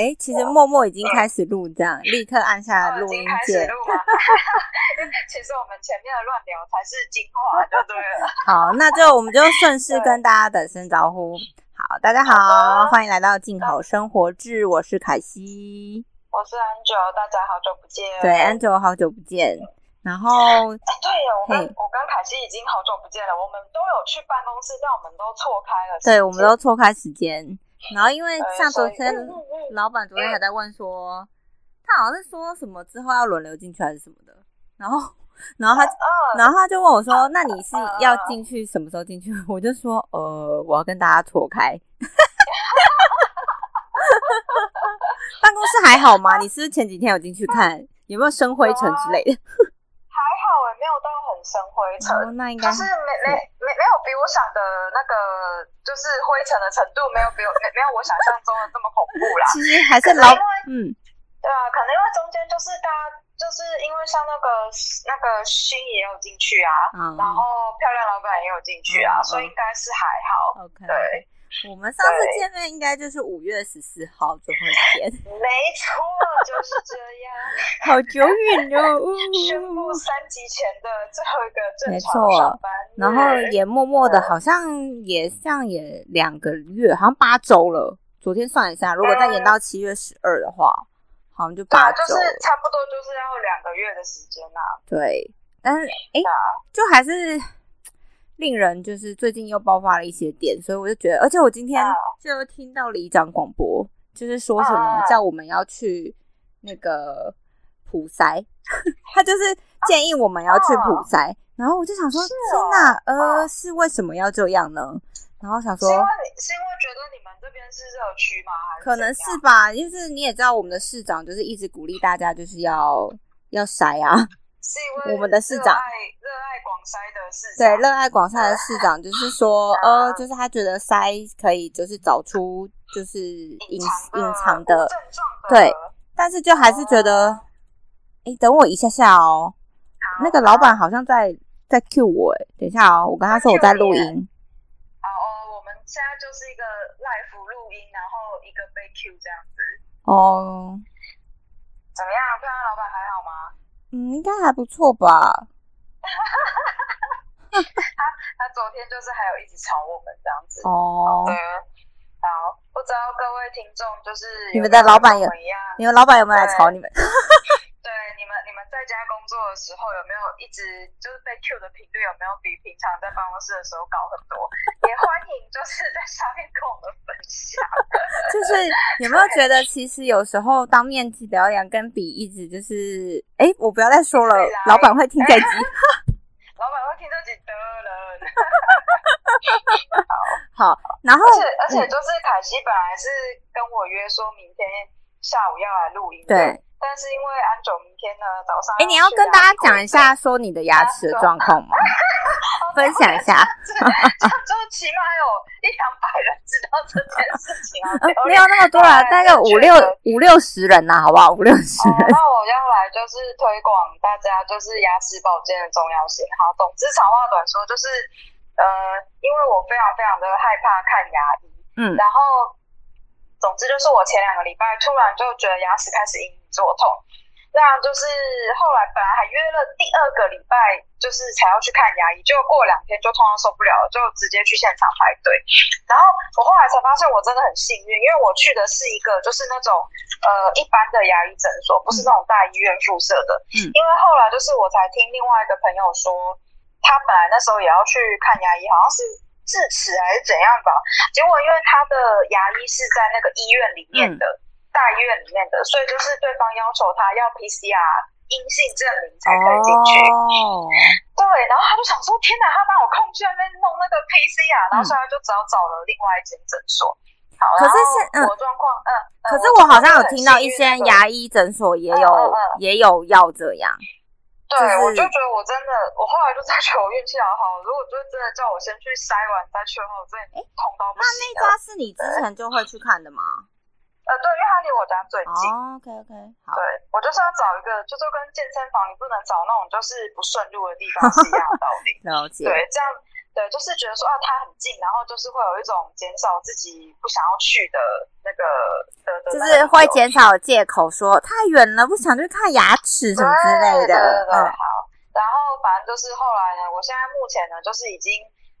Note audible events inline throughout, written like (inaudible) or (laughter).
哎，其实默默已经开始录，这样立刻按下录音键。(laughs) 其实我们前面的乱聊才是精华，就对了。(laughs) 好，那就我们就顺势跟大家打声招呼。好，大家好，欢迎来到静好生活志，我是凯西，我是安九，大家好久不见。对，安九好久不见。然后，哎，对呀，我跟我跟凯西已经好久不见了，我们都有去办公室，但我们都错开了。对，我们都错开时间。然后因为像昨天老板昨天还在问说，他好像是说什么之后要轮流进去还是什么的。然后，然后他，然后他就问我说：“那你是要进去什么时候进去？” (laughs) 我就说：“呃，我要跟大家错开。(laughs) ”办公室还好吗？你是不是前几天有进去看有没有生灰尘之类的？(laughs) 还好哎，没有到很生灰尘。那应该就是没没没没有比我想的那个。就是灰尘的程度没有比我没没有我想象中的这么恐怖啦。(laughs) 其实还是老嗯，对啊，可能因为中间就是大家就是因为像那个那个新也有进去啊，然后漂亮老板也有进去啊，所以应该是还好。OK，对。我们上次见面应该就是五月十四号最后一天，(laughs) 没错，就是这样。(laughs) 好久远哦！(laughs) 宣布三级前的最后一个正常上班，然后也默默的，好像也像也两个月，好像八周了。昨天算一下，如果再延到七月十二的话，好像就八周，就是差不多就是要两个月的时间呐。对，但是哎，就还是。令人就是最近又爆发了一些点，所以我就觉得，而且我今天就听到里长广播，就是说什么叫我们要去那个普塞，(laughs) 他就是建议我们要去普塞，然后我就想说，天哪，呃，是为什么要这样呢？然后想说，是因为是因为觉得你们这边是热区吗？可能是吧，就是你也知道，我们的市长就是一直鼓励大家就是要要筛啊。我们的市长热爱广筛的市长，对热爱广筛的市长，就是说，(laughs) 呃，就是他觉得筛可以，就是找出就是隐隐藏的对，但是就还是觉得，哎，等我一下下哦，那个老板好像在在 Q 我，哎，等一下哦，我跟他说我在录音。好哦，我们现在就是一个 live 录音，然后一个被 Q 这样子。哦，怎么样？漂亮老板还好吗？嗯，应该还不错吧。(laughs) 他他昨天就是还有一直吵我们这样子哦。对，好，不知道各位听众就是你们的老板有你们老板有没有来吵你们？(laughs) 对，你们你们在家工作的时候有没有一直就是被 Q 的频率有没有比平常在办公室的时候高很多？也欢迎就是在上面跟我们分享。(laughs) 就是有没有觉得其实有时候当面积表演跟比一直就是，哎，我不要再说了，老板会听这集。(laughs) (laughs) 老板会听这集的人。好，好，然后而且而且就是凯西本来是跟我约说明天下午要来录音，对。但是因为安九明天呢早上，哎，你要跟大家讲一下说你的牙齿的状况吗？(laughs) 分享一下，(laughs) 就起码有一两百人知道这件事情啊，(laughs) 没有那么多啊，大概五六五六十人呐，好不好？五六十人。那我要来就是推广大家就是牙齿保健的重要性。好，总之长话短说，就是呃，因为我非常非常的害怕看牙医，嗯，然后。总之就是我前两个礼拜突然就觉得牙齿开始隐隐作痛，那就是后来本来还约了第二个礼拜，就是才要去看牙医，就过两天就痛到受不了了，就直接去现场排队。然后我后来才发现我真的很幸运，因为我去的是一个就是那种呃一般的牙医诊所，不是那种大医院附设的。嗯。因为后来就是我才听另外一个朋友说，他本来那时候也要去看牙医，好像是。智齿还是怎样吧？结果因为他的牙医是在那个医院里面的大医院里面的，所以就是对方要求他要 PCR 阴性证明才可以进去。哦，对，然后他就想说：天哪，他哪有空去那边弄那个 PCR？然后所以他就只好找了另外一间诊所。好，可是是嗯，状况嗯，可是我好像有听到一些牙医诊所也有也有要这样。对，我就觉得我真的，我后来就在觉得我运气好好。如果就真的叫我先去筛完再去的话，我真的痛到不行。那那家是你之前就会去看的吗？呃，对，因为它离我家最近。OK OK，好。对，我就是要找一个，就是跟健身房你不能找那种就是不顺路的地方是一样的道理。(laughs) 了解。对，这样对，就是觉得说啊，它很近，然后就是会有一种减少自己不想要去的那个的的，就是会减少借口说太远了，不想去看牙齿什么之类的。对，好。然后反正就是后来呢，我现在目前呢，就是已经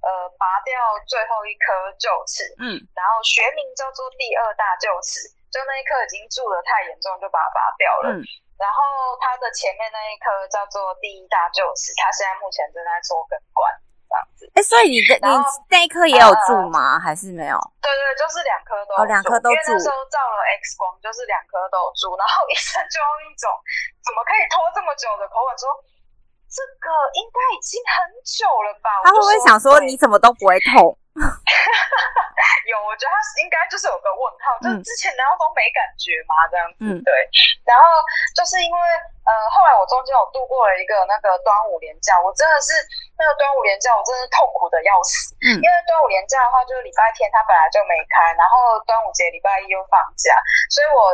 呃拔掉最后一颗臼齿，嗯，然后学名叫做第二大臼齿，就那一颗已经蛀的太严重，就把它拔掉了。嗯。然后它的前面那一颗叫做第一大臼齿，它现在目前正在做根管。这样子，哎，所以你的你那一颗也有蛀吗？还是没有？对对，就是两颗都哦，两颗都蛀。那时候照了 X 光，就是两颗都有蛀，然后医生就用一种怎么可以拖这么久的口吻说，这个应该已经很久了吧？他会不会想说你怎么都不会痛？(laughs) 有，我觉得他应该就是有个问号，就是之前难道都没感觉吗？这样子，对。然后就是因为。呃，后来我中间有度过了一个那个端午连假，我真的是那个端午连假，我真的是痛苦的要死。嗯，因为端午连假的话，就是礼拜天它本来就没开，然后端午节礼拜一又放假，所以我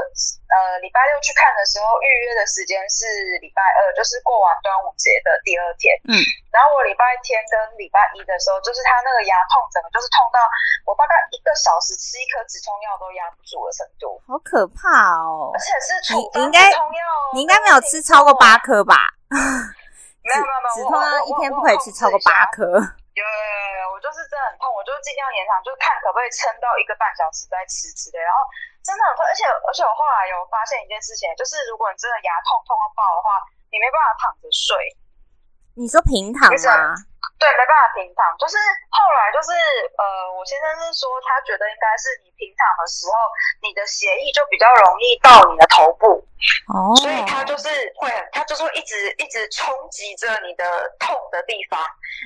呃礼拜六去看的时候，预约的时间是礼拜二，就是过完端午节的第二天。嗯，然后我礼拜天跟礼拜一的时候，就是他那个牙痛，整个就是痛到我大概一个小时吃一颗止痛药都压不住的程度，好可怕哦！而且是处方止痛药，你应该没有吃。超过八颗吧，没有没有没有，止痛药，一天不可以吃超过八颗。有有有有，我就是真的很痛，我就尽量延长，就是看可不可以撑到一个半小时再吃之类。然后真的很痛，而且而且我后来有发现一件事情，就是如果你真的牙痛痛到爆的话，你没办法躺着睡。你说平躺吗？对，没办法平躺，就是后来就是呃，我先生是说他觉得应该是你平躺的时候，你的血液就比较容易到你的头部，哦，所以他就是会，他就是会一直一直冲击着你的痛的地方。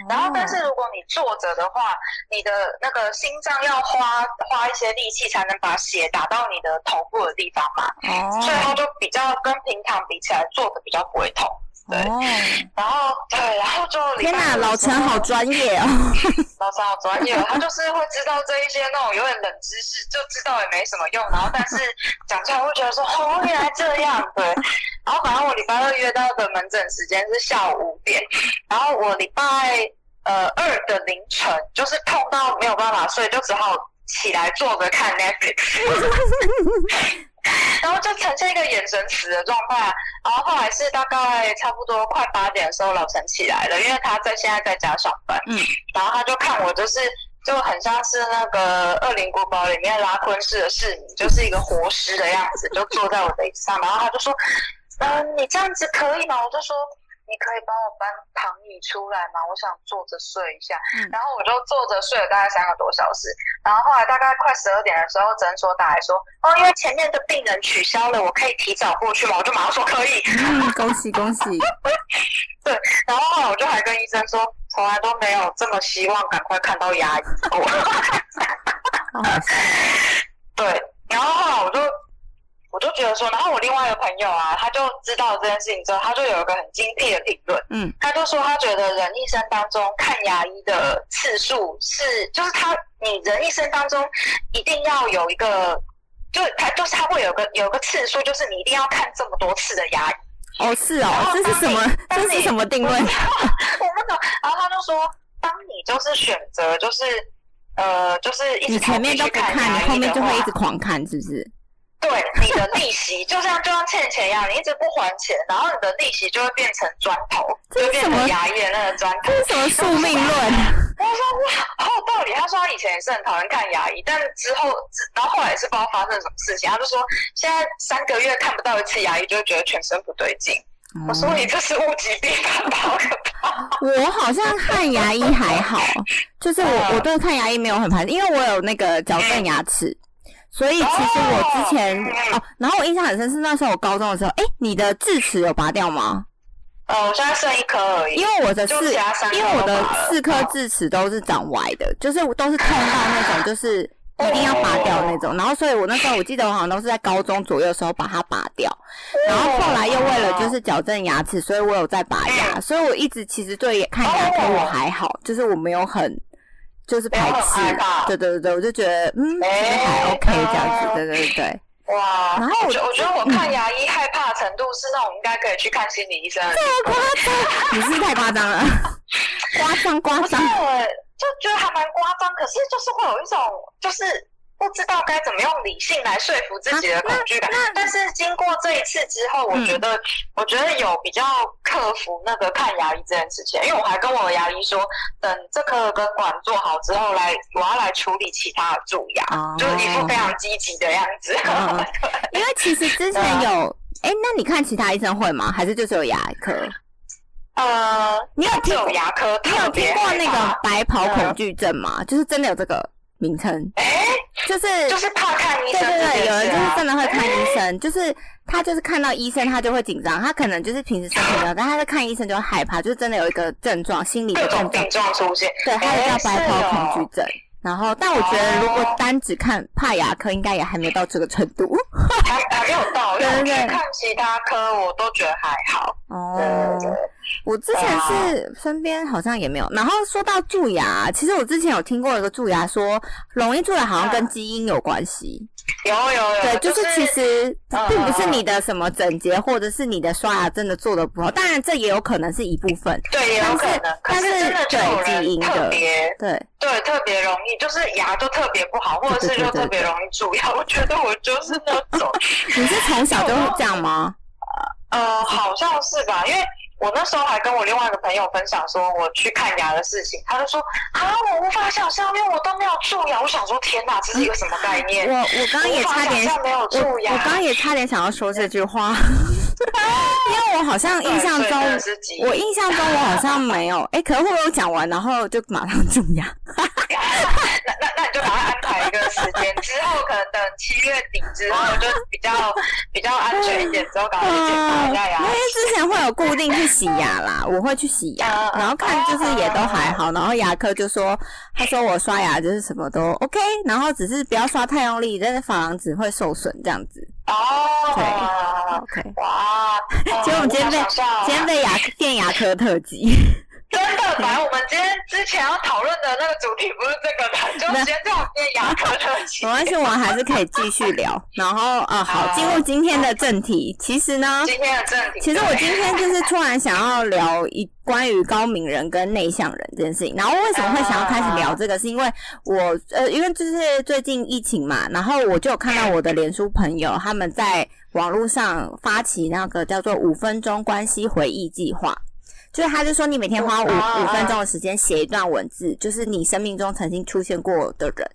然后，但是如果你坐着的话，你的那个心脏要花花一些力气才能把血打到你的头部的地方嘛，哦，所以他就比较跟平躺比起来，坐着比较不会痛。对，(laughs) 然后对，然后就天哪，(laughs) 老陈好专业哦！老陈好专业，他就是会知道这一些那种有点冷知识，就知道也没什么用。然后但是讲出来会觉得说哦，原来这样。对，然后反正我礼拜二约到的门诊时间是下午五点，然后我礼拜呃二的凌晨就是痛到没有办法睡，就只好起来坐着看 Netflix。(laughs) 然后就呈现一个眼神死的状态，然后后来是大概差不多快八点的时候，老陈起来了，因为他在现在在家上班，嗯，然后他就看我，就是就很像是那个《恶灵古堡》里面拉昆式的侍女，就是一个活尸的样子，就坐在我的椅子上，然后他就说：“嗯，你这样子可以吗？”我就说。你可以帮我搬躺椅出来吗？我想坐着睡一下。然后我就坐着睡了大概三个多小时。然后后来大概快十二点的时候，诊所打来说，哦，因为前面的病人取消了，我可以提早过去吗？我就马上说可以。嗯，恭喜恭喜。(laughs) 对，然后后来我就还跟医生说，从来都没有这么希望赶快看到牙医过。对，然后后来我就。我就觉得说，然后我另外一个朋友啊，他就知道这件事情之后，他就有一个很精辟的评论，嗯，他就说他觉得人一生当中看牙医的次数是，就是他你人一生当中一定要有一个，就他就是他会有个有个次数，就是你一定要看这么多次的牙医。哦，是哦，这是什么？(laughs) 这是什么定论？我不懂。然后他就说，当你就是选择，就是呃，就是你前面都不看，你后面就会一直狂看，是不是？对你的利息，就像就像欠钱一样，你一直不还钱，然后你的利息就会变成砖头，就变成牙医的那个砖头。这是什么宿命论？(laughs) 我说哇，好有道理。他说他以前也是很讨厌看牙医，但之后，然后后来是不知道发生什么事情，他就说现在三个月看不到一次牙医，就会觉得全身不对劲。我说你这是物极必反，好可怕。(laughs) 我好像看牙医还好，就是我我对看牙医没有很排斥，因为我有那个矫正牙齿。所以其实我之前哦，然后我印象很深是那时候我高中的时候，哎，你的智齿有拔掉吗？呃，我现在剩一颗而已。因为我的四，因为我的四颗智齿都是长歪的，就是都是痛到那种，就是一定要拔掉那种。然后，所以我那时候我记得我好像都是在高中左右的时候把它拔掉。然后后来又为了就是矫正牙齿，所以我有在拔牙。所以我一直其实对看牙科我还好，就是我没有很。就是排斥，对对对对，我就觉得嗯，还 OK 这样子，对对对哇，然后我我觉得我看牙医害怕程度是那种应该可以去看心理医生。这么夸张？(laughs) 你是太夸张了，夸张夸张。就觉得还蛮夸张，可是就是会有一种就是。不知道该怎么用理性来说服自己的恐惧感，但是经过这一次之后，我觉得，我觉得有比较克服那个看牙医这件事情，因为我还跟我的牙医说，等这颗根管做好之后，来我要来处理其他的蛀牙，就是一副非常积极的样子。(laughs) 因为其实之前有，哎，那你看其他医生会吗？还是就是有牙科？呃，你有听过牙科？你有听过那个白袍恐惧症吗？就是真的有这个。名称，哎，就是就是怕看医生，对对对，有人就是真的会看医生，就是他就是看到医生他就会紧张，他可能就是平时身体好，但他在看医生就会害怕，就是真的有一个症状，心理的症状出现，对，他也叫白袍恐惧症。然后，但我觉得如果单只看怕牙科，应该也还没到这个程度，还还没有到。对对对，看其他科我都觉得还好。哦，我之前是身边好像也没有。然后说到蛀牙，其实我之前有听过一个蛀牙说，容易蛀牙好像跟基因有关系。有有有，对，就是其实并不是你的什么整洁，或者是你的刷牙真的做的不好，当然这也有可能是一部分，对，也有可能，但是真的对基因的，对对，特别容易，就是牙都特别不好，或者是就特别容易蛀牙。我觉得我就是那种，(laughs) 你是从小就这样吗？呃，好像是吧，因为。我那时候还跟我另外一个朋友分享说我去看牙的事情，他就说啊，我无法想象，因为我都没有蛀牙。我想说，天哪，这是一个什么概念？我我刚刚也差点没有蛀牙，我刚刚也差点想要说这句话，因为我好像印象中，(laughs) 我印象中我好像没有，哎，可能会我讲完，然后就马上蛀牙。(laughs) (laughs) 那那那你就把它安排一个时间，之后可能等七月底之后就比较比较安全一点，之后赶快去检查一下牙。因为之前会有固定去洗牙啦，我会去洗牙，然后看就是也都还好，然后牙科就说，他说我刷牙就是什么都 OK，然后只是不要刷太用力，但是珐琅质会受损这样子。哦，对，OK，哇，其实我们今天被今天被牙电牙科特辑。真的，反正我们今天之前要讨论的那个主题不是这个的，(laughs) 就先这样变牙科特辑。没关系，我们还是可以继续聊。然后，啊，好，进入今天的正题。其实呢，今天的正题，其实我今天就是突然想要聊一关于高敏人跟内向人这件事情。然后为什么会想要开始聊这个？是因为我呃，因为就是最近疫情嘛，然后我就有看到我的脸书朋友他们在网络上发起那个叫做“五分钟关系回忆计划”。就是他就说，你每天花五五分钟的时间写一段文字，就是你生命中曾经出现过的人，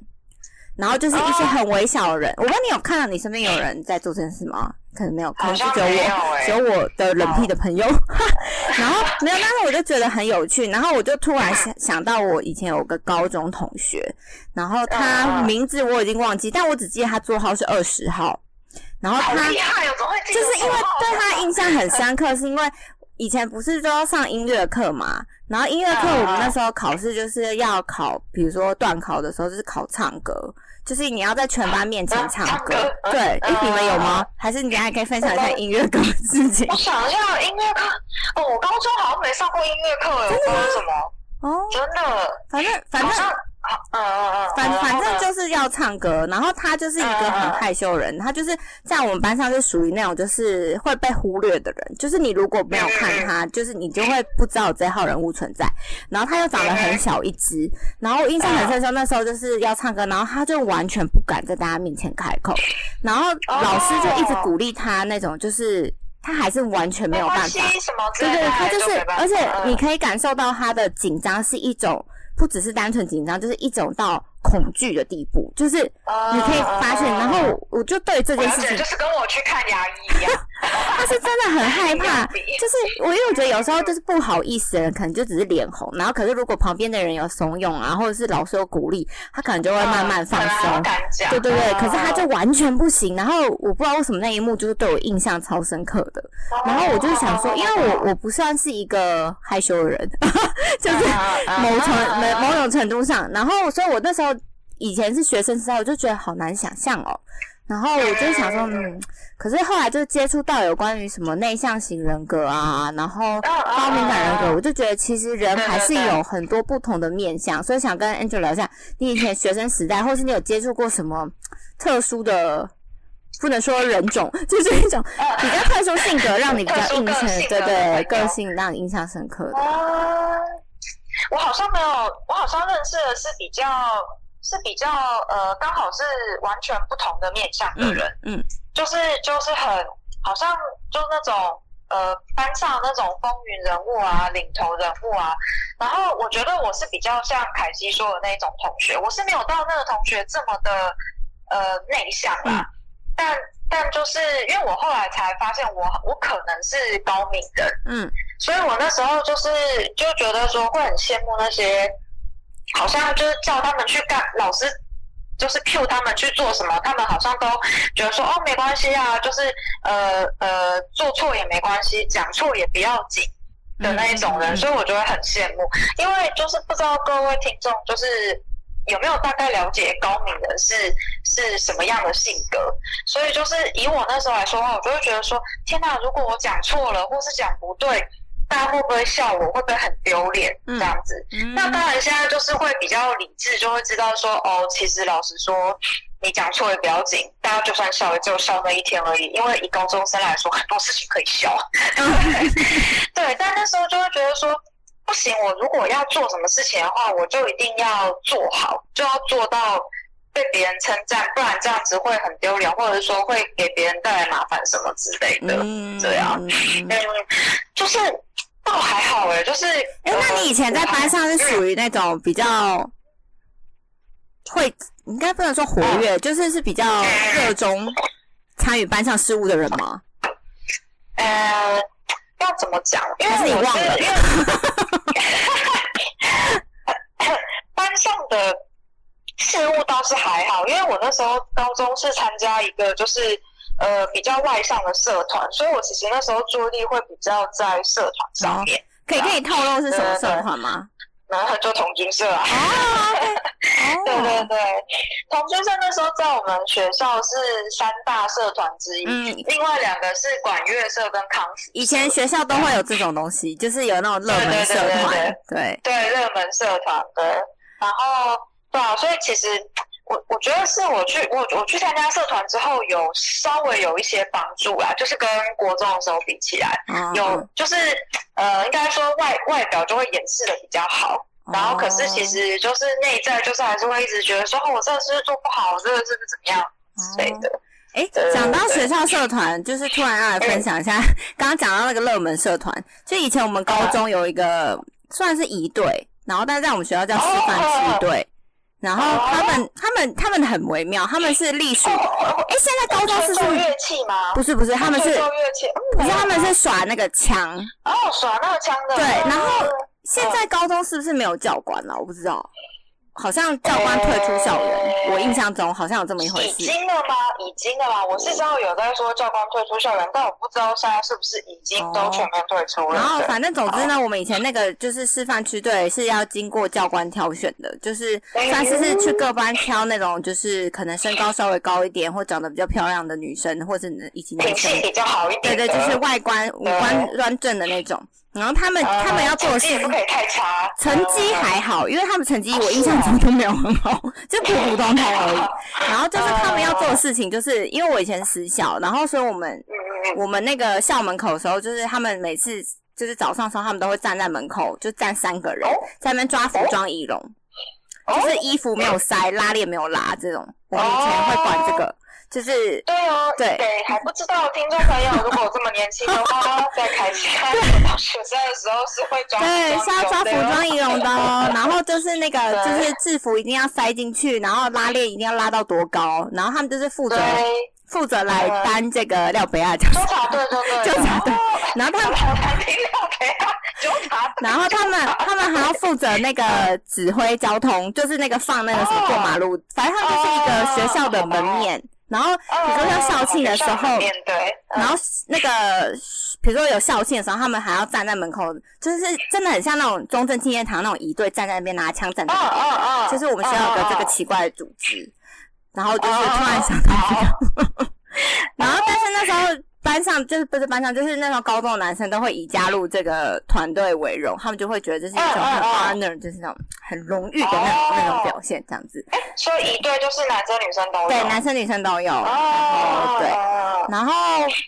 然后就是一些很微小的人。我问你有看到你身边有人在做这件事吗？可能没有，可能是只有我，只有我的冷僻的朋友。(laughs) 然后没有，但是我就觉得很有趣。然后我就突然想想到，我以前有个高中同学，然后他名字我已经忘记，但我只记得他座号是二十号。然后他就是因为对他印象很深刻，(laughs) 是因为。以前不是都要上音乐课嘛？然后音乐课我们那时候考试就是要考，比如说段考的时候就是考唱歌，就是你要在全班面前唱歌。对，你们有吗？还是你还可以分享一下音乐课的事情？我想一下，音乐课哦，我高中好像没上过音乐课，真的吗？什么？哦，真的，反正反正。反反正就是要唱歌，然后他就是一个很害羞人，他就是在我们班上就属于那种就是会被忽略的人，就是你如果没有看他，就是你就会不知道这号人物存在。然后他又长得很小一只，然后印象很深，说那时候就是要唱歌，然后他就完全不敢在大家面前开口，然后老师就一直鼓励他，那种就是他还是完全没有办法，对对，他就是，而且你可以感受到他的紧张是一种。不只是单纯紧张，就是一种到恐惧的地步，就是你可以发现，然后我就对这件事情，就是跟我去看牙医一样，(laughs) 他是真的很害怕，(laughs) 就是我因为我觉得有时候就是不好意思的人，可能就只是脸红，然后可是如果旁边的人有怂恿啊，或者是老师有鼓励，他可能就会慢慢放松，对对对，可是他就完全不行，然后我不知道为什么那一幕就是对我印象超深刻的，然后我就想说，因为我我不算是一个害羞的人，(laughs) 就是某程某某种程度上，然后所以我那时候。以前是学生时代，我就觉得好难想象哦。然后我就想说，嗯，可是后来就接触到有关于什么内向型人格啊，然后高敏感人格，我就觉得其实人还是有很多不同的面相。所以想跟 Angel 聊一下，你以前学生时代，或是你有接触过什么特殊的，不能说人种，就是一种 (laughs) 比较特殊性格，让你比较印象，对对，个性让你印象深刻的。我好像没有，我好像认识的是比较是比较呃，刚好是完全不同的面向的人，嗯，就是就是很好像就那种呃班上那种风云人物啊，领头人物啊。然后我觉得我是比较像凯西说的那种同学，我是没有到那个同学这么的呃内向啦，但。但就是因为我后来才发现，我我可能是高敏人，嗯，所以我那时候就是就觉得说会很羡慕那些，好像就是叫他们去干，老师就是 Q 他们去做什么，他们好像都觉得说哦没关系啊，就是呃呃做错也没关系，讲错也不要紧的那一种人，所以我就会很羡慕，因为就是不知道各位听众就是。有没有大概了解高敏人是是什么样的性格？所以就是以我那时候来说话，我就会觉得说：天哪！如果我讲错了，或是讲不对，大家会不会笑我？会不会很丢脸？这样子。那当然，现在就是会比较理智，就会知道说：哦，其实老实说，你讲错也不要紧，大家就算笑，也只有笑那一天而已。因为以高中生来说，很多事情可以笑。(laughs) 对，但那时候就会觉得说。不行，我如果要做什么事情的话，我就一定要做好，就要做到被别人称赞，不然这样子会很丢脸，或者说会给别人带来麻烦什么之类的。这样，嗯，就是倒还好哎，就是，哎，那你以前在班上是属于那种比较会，应该不能说活跃，就是是比较热衷参与班上事务的人吗？呃。要怎么讲？因为我是因为 (laughs) 班上的事务倒是还好，因为我那时候高中是参加一个就是呃比较外向的社团，所以我其实那时候注意力会比较在社团上面。可以可以透露是什么社团吗？(laughs) 然后就同军社啊，对 (laughs) 对对，同军社那时候在我们学校是三大社团之一，嗯，另外两个是管乐社跟康复。以前学校都会有这种东西，就是有那种热门社团，对对热门社团，对。然后对啊，所以其实我我觉得是我去我我去参加社团之后，有稍微有一些帮助啦，就是跟国中的时候比起来，有就是。呃，应该说外外表就会掩饰的比较好，然后可是其实就是内在就是还是会一直觉得说，哦，我这个是做不好，这个是怎么样之类的。哎，讲到学校社团，就是突然要来分享一下，(laughs) 刚刚讲到那个热门社团，就以前我们高中有一个算是一队，然后但是在我们学校叫师范区队。然后他们他们他们很微妙，他们是隶属。哎，现在高中是做乐器吗？不是不是，他们是做乐器，不是他们是耍那个枪。哦，耍那个枪的。对，然后现在高中是不是没有教官了？我不知道。好像教官退出校园，我印象中好像有这么一回事。已经了吗？已经了吗？我是知道有在说教官退出校园，但我不知道现在是不是已经都全面退出了。然后反正总之呢，我们以前那个就是示范区队是要经过教官挑选的，就是算是是去各班挑那种就是可能身高稍微高一点或长得比较漂亮的女生，或者以及男生 (laughs) 比较好一点，对对，就是外观五官端正的那种。然后他们他们要做的事不可以太差，成绩还好，因为他们成绩我印象中都没有很好，(laughs) 就普普通通而已。(laughs) 然后就是他们要做的事情，就是因为我以前私校，然后所以我们我们那个校门口的时候，就是他们每次就是早上时候，他们都会站在门口，就站三个人在那边抓服装仪容，就是衣服没有塞，拉链没有拉这种，我们以前会管这个。就是对哦，对，给还不知道听众朋友，(laughs) 如果这么年轻的话，在开学学生的时候是会抓对，是要抓服装仪容的哦。(laughs) 然后就是那个，就是制服一定要塞进去，然后拉链一定要拉到多高，然后他们就是负责负责来担这个料杯啊，纠察队，对对，纠察队。然后他们担料杯啊，纠察。然后他们他们还要负责那个指挥交通，就是那个放那个什么过马路，反正他们就是一个学校的门面。然后，比如说要校庆的时候，然后那个，比如说有校庆的时候，他们还要站在门口，就是真的很像那种中正纪念堂那种仪队站在那边拿枪站在那边，就是我们学校有个这个奇怪的组织。然后就是突然想到这个，(laughs) 然后但是那时候。班上就是不是班上，就是那时候高中的男生都会以加入这个团队为荣，他们就会觉得这是一种很 honor，就是那种很荣誉的那种那种表现，这样子。所以一对就是男生女生都有，对，男生女生都有。哦，对。然后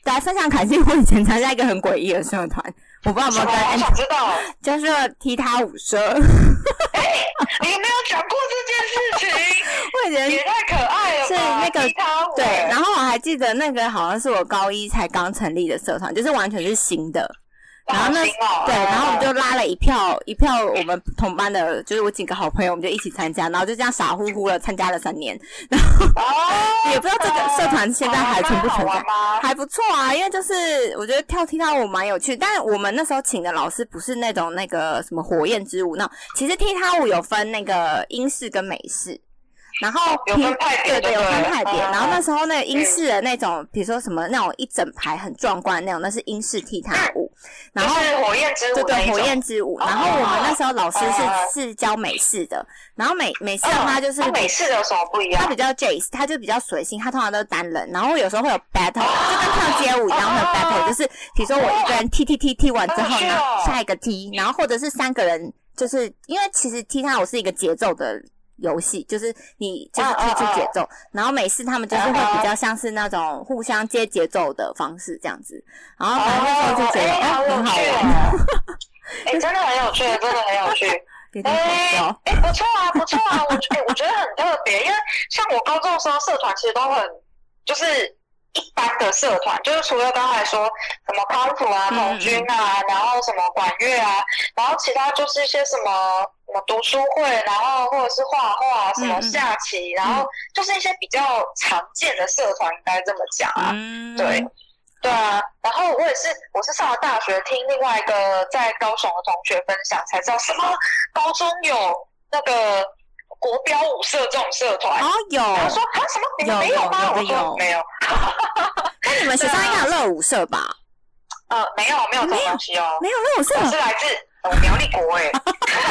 来分享凯西，我以前参加一个很诡异的社团，我不知道有没有跟我想知道，(laughs) 就是踢踏舞社。哎，你没有讲过这件事情，(laughs) 我以前也太可爱了是那个踢踏舞，对，然后我还记得那个好像是我高一才刚成立的社团，就是完全是新的。然后那对，然后我们就拉了一票一票我们同班的，就是我几个好朋友，我们就一起参加，然后就这样傻乎乎的参加了三年，然后也不知道这个社团现在还存不存在，还不错啊，因为就是我觉得跳踢踏舞蛮有趣，但是我们那时候请的老师不是那种那个什么火焰之舞，那其实踢踏舞有分那个英式跟美式。然后有分派对对有分派点。然后那时候那个英式的那种，比如说什么那种一整排很壮观那种，那是英式踢踏舞。然后火焰之舞，对对，火焰之舞。然后我们那时候老师是是教美式的，然后美美式的话就是美式的有什么不一样？它比较 jazz，它就比较随性，它通常都是单人，然后有时候会有 battle，就跟跳街舞一样会有 battle，就是比如说我一个人踢踢踢踢完之后呢，下一个踢，然后或者是三个人，就是因为其实踢踏舞是一个节奏的。游戏就是你就是可以去节奏，然后每次他们就是会比较像是那种互相接节奏的方式这样子，然后反正那时候就觉得哎很好玩，哎 (laughs) 真的很有趣，真的很有趣，(laughs) 哎哎不错啊不错啊，我哎我觉得很特别，因为像我高中的时候社团其实都很就是一般的社团，就是除了刚才说什么康复啊、童军啊，然后什么管乐啊，然后其他就是一些什么。什么读书会，然后或者是画画，什么下棋，然后就是一些比较常见的社团，应该这么讲啊。对，对啊。然后我也是，我是上了大学，听另外一个在高雄的同学分享，才知道什么高中有那个国标舞社这种社团。哦，有。他说啊，什么？你们没有吗？我说没有。(laughs) 那你们学校应该有乐舞社吧？(laughs) 呃，没有，没有这种东西哦。没有乐舞社，是来自苗栗国哎。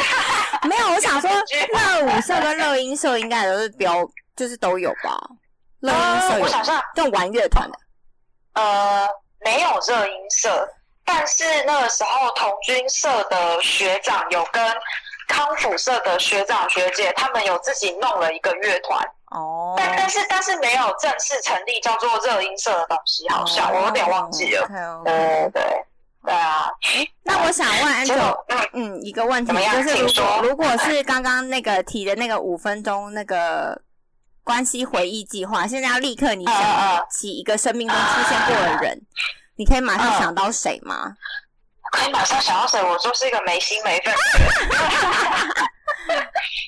(laughs) 没有，我想说，乐舞社跟乐音社应该都是标，就是都有吧。乐音社，我想象这种玩乐团的，呃，没有乐音社，但是那个时候童军社的学长有跟康复社的学长学姐，他们有自己弄了一个乐团哦，但但是但是没有正式成立叫做热音社的东西，好像我有点忘记了。对对。对啊，那我想问安九，嗯，一个问题就是，如果如果是刚刚那个提的那个五分钟那个关系回忆计划，现在要立刻你想起一个生命中出现过的人，你可以马上想到谁吗？可以马上想到谁？我就是一个没心没肺，(laughs)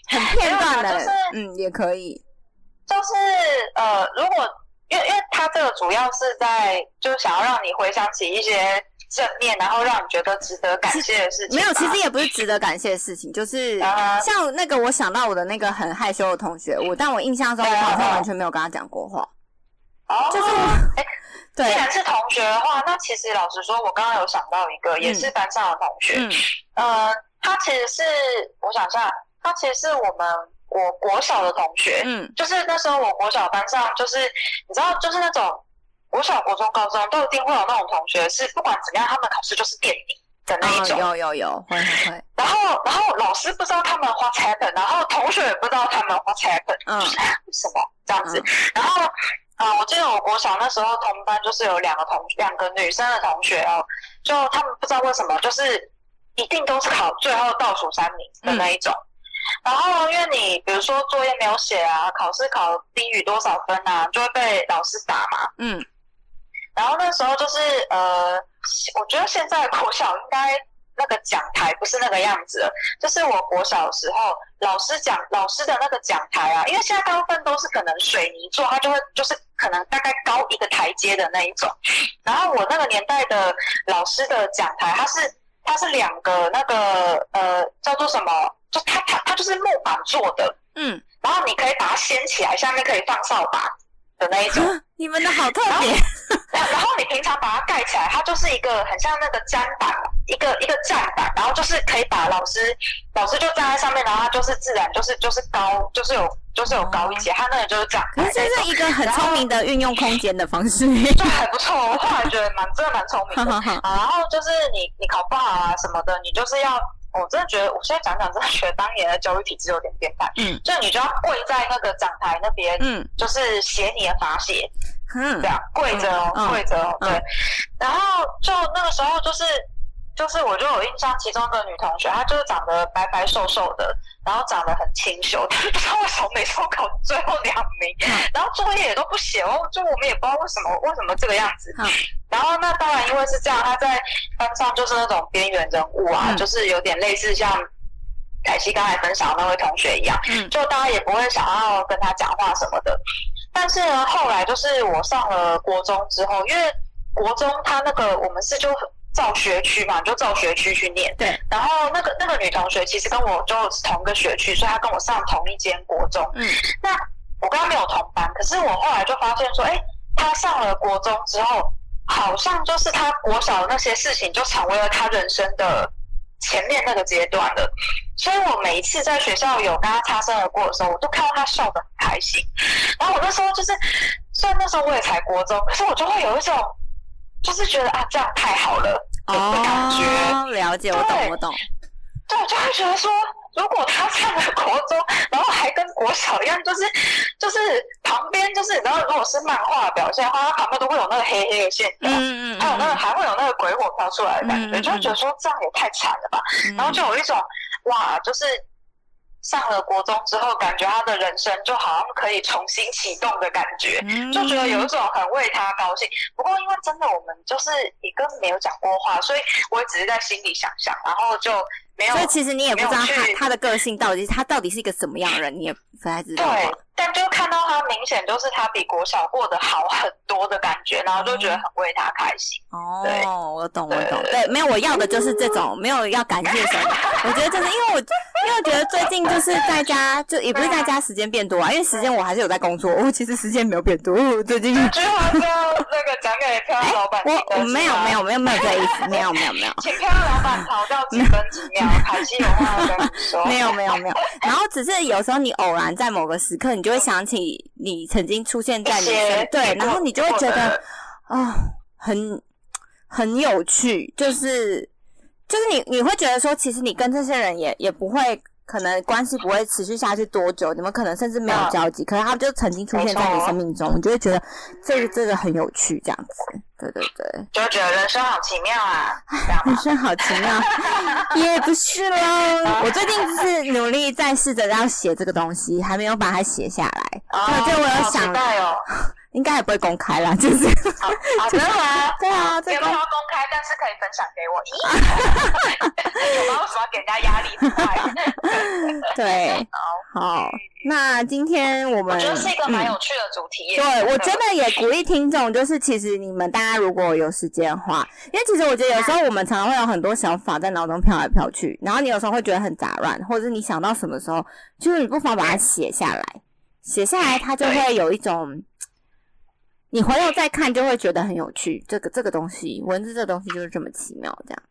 很片段的，嗯，也可以。就是呃，如果因为因为他这个主要是在，就是想要让你回想起一些。正面，然后让你觉得值得感谢的事情。没有，其实也不是值得感谢的事情，就是像那个我想到我的那个很害羞的同学，我但我印象中我好像完全没有跟他讲过话。哦，就是哎，既然是同学的话，那其实老实说，我刚刚有想到一个，也是班上的同学。嗯，呃，他其实是我想一下，他其实是我们我国小的同学。嗯，就是那时候我国小班上，就是你知道，就是那种。国小、国中、高中都一定会有那种同学，是不管怎么样，他们考试就是垫底的那一种。有有有，会会。然后，然后老师不知道他们 what happened，然后同学也不知道他们 what happened，嗯，为什么这样子？然后，啊，我记得我国小那时候同班就是有两个同两个女生的同学哦，就他们不知道为什么，就是一定都是考最后倒数三名的那一种。然后，因为你比如说作业没有写啊，考试考低于多少分啊，就会被老师打嘛。嗯。然后那时候就是呃，我觉得现在国小应该那个讲台不是那个样子，就是我国小的时候，老师讲老师的那个讲台啊，因为现在大部分都是可能水泥做，它就会就是可能大概高一个台阶的那一种。然后我那个年代的老师的讲台，它是它是两个那个呃叫做什么，就它它它就是木板做的，嗯，然后你可以把它掀起来，下面可以放扫把。的那一种，(laughs) 你们的好特别。(laughs) 然后你平常把它盖起来，它就是一个很像那个砧板，一个一个站板，然后就是可以把老师老师就站在上面，然后他就是自然就是就是高，就是有就是有高一些，他那个就是这样。这是一个很聪明的运用空间的方式，就 (laughs) 还不错。我后来觉得蛮真的蛮聪明的。(laughs) 然后就是你你考不好啊什么的，你就是要。我真的觉得，我现在讲讲，真的觉得当年的教育体制有点变态。嗯，就你就要跪在那个讲台那边，嗯，就是写你的罚写，嗯，这样跪着哦，跪着哦，对。然后就那个时候，就是就是我就有印象，其中一个女同学，她就是长得白白瘦瘦的，然后长得很清秀，(laughs) 但是不知道为什么每次考最后两名，然后作业也都不写哦，就我们也不知道为什么为什么这个样子。然后那当然因为是这样，她在班上就是那种边缘人物啊，就是有点类似像凯西刚才分享那位同学一样，就大家也不会想要跟他讲话什么的。但是呢，后来就是我上了国中之后，因为国中他那个我们是就。照学区嘛，就照学区去念。对。然后那个那个女同学其实跟我就是同个学区，所以她跟我上同一间国中。嗯。那我跟她没有同班，可是我后来就发现说，哎，她上了国中之后，好像就是她国小的那些事情就成为了她人生的前面那个阶段了。所以我每一次在学校有跟她擦身而过的时候，我都看到她笑得很开心。然后我那时候就是，虽然那时候我也才国中，可是我就会有一种。就是觉得啊，这样太好了的感觉。了解，我懂，我懂。对，就会觉得说，如果他上了国中，然后还跟国小一样，就是就是旁边就是，然后如果是漫画表现的话，他旁边都会有那个黑黑的线条，嗯嗯，还有那个还会有那个鬼火飘出来的感觉，就会觉得说这样也太惨了吧。然后就有一种哇，就是。上了国中之后，感觉他的人生就好像可以重新启动的感觉，就觉得有一种很为他高兴。不过因为真的我们就是也跟没有讲过话，所以我只是在心里想象，然后就没有。所以其实你也不知道他他的个性到底他到底是一个什么样的人，你也不太知道。对，但就看到他明显就是他比国小过得好很多的感觉，然后就觉得很为他开心。哦，我懂，我懂。对，没有我要的就是这种，没有要感谢什么。我觉得就是因为我。因为我觉得最近就是在家，就也不是在家时间变多啊，因为时间我还是有在工作，我其实时间没有变多。最近这句话说那个讲给漂亮老板我我没有没有没有没有这意思，没有没有没有。请漂亮老板跑掉几分几秒，凯西有话要跟你说。(laughs) 没有没有没有，然后只是有时候你偶然在某个时刻，你就会想起你曾经出现在你身对，然后你就会觉得啊，很很有趣，就是。就是你，你会觉得说，其实你跟这些人也也不会，可能关系不会持续下去多久，你们可能甚至没有交集，可是他们就曾经出现在你生命中，你就会觉得这个这个很有趣，这样子，对对对，就觉得人生好奇妙啊，(laughs) 人生好奇妙，(laughs) 也不是喽，我最近就是努力在试着要写这个东西，还没有把它写下来，哦就我有想。(laughs) 应该也不会公开啦，就是好，真的吗？对啊，这个要公开，但是可以分享给我。咦，有吗？为什么要给人家压力？对，好，那今天我们我觉得是一个蛮有趣的主题。对，我真的也鼓励听众，就是其实你们大家如果有时间的话，因为其实我觉得有时候我们常常会有很多想法在脑中飘来飘去，然后你有时候会觉得很杂乱，或者是你想到什么时候，就是你不妨把它写下来，写下来它就会有一种。你回头再看，就会觉得很有趣。这个这个东西，文字这东西就是这么奇妙，这样子。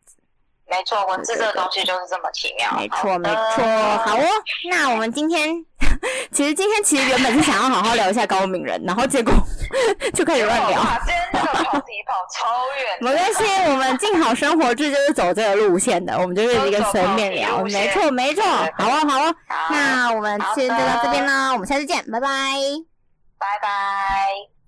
没错，文字这个东西就是这么奇妙。没错，没错。好哦，那我们今天 (laughs) 其实今天其实原本是想要好好聊一下高敏人，然后结果 (laughs) 就开始乱聊。今天这个跑题跑超远。没关系，我们静好生活志就是走这个路线的，我们就是一个随便聊。没错，没错。好哦，好哦。那我们先就到这边啦，我们下次见，拜拜。拜拜。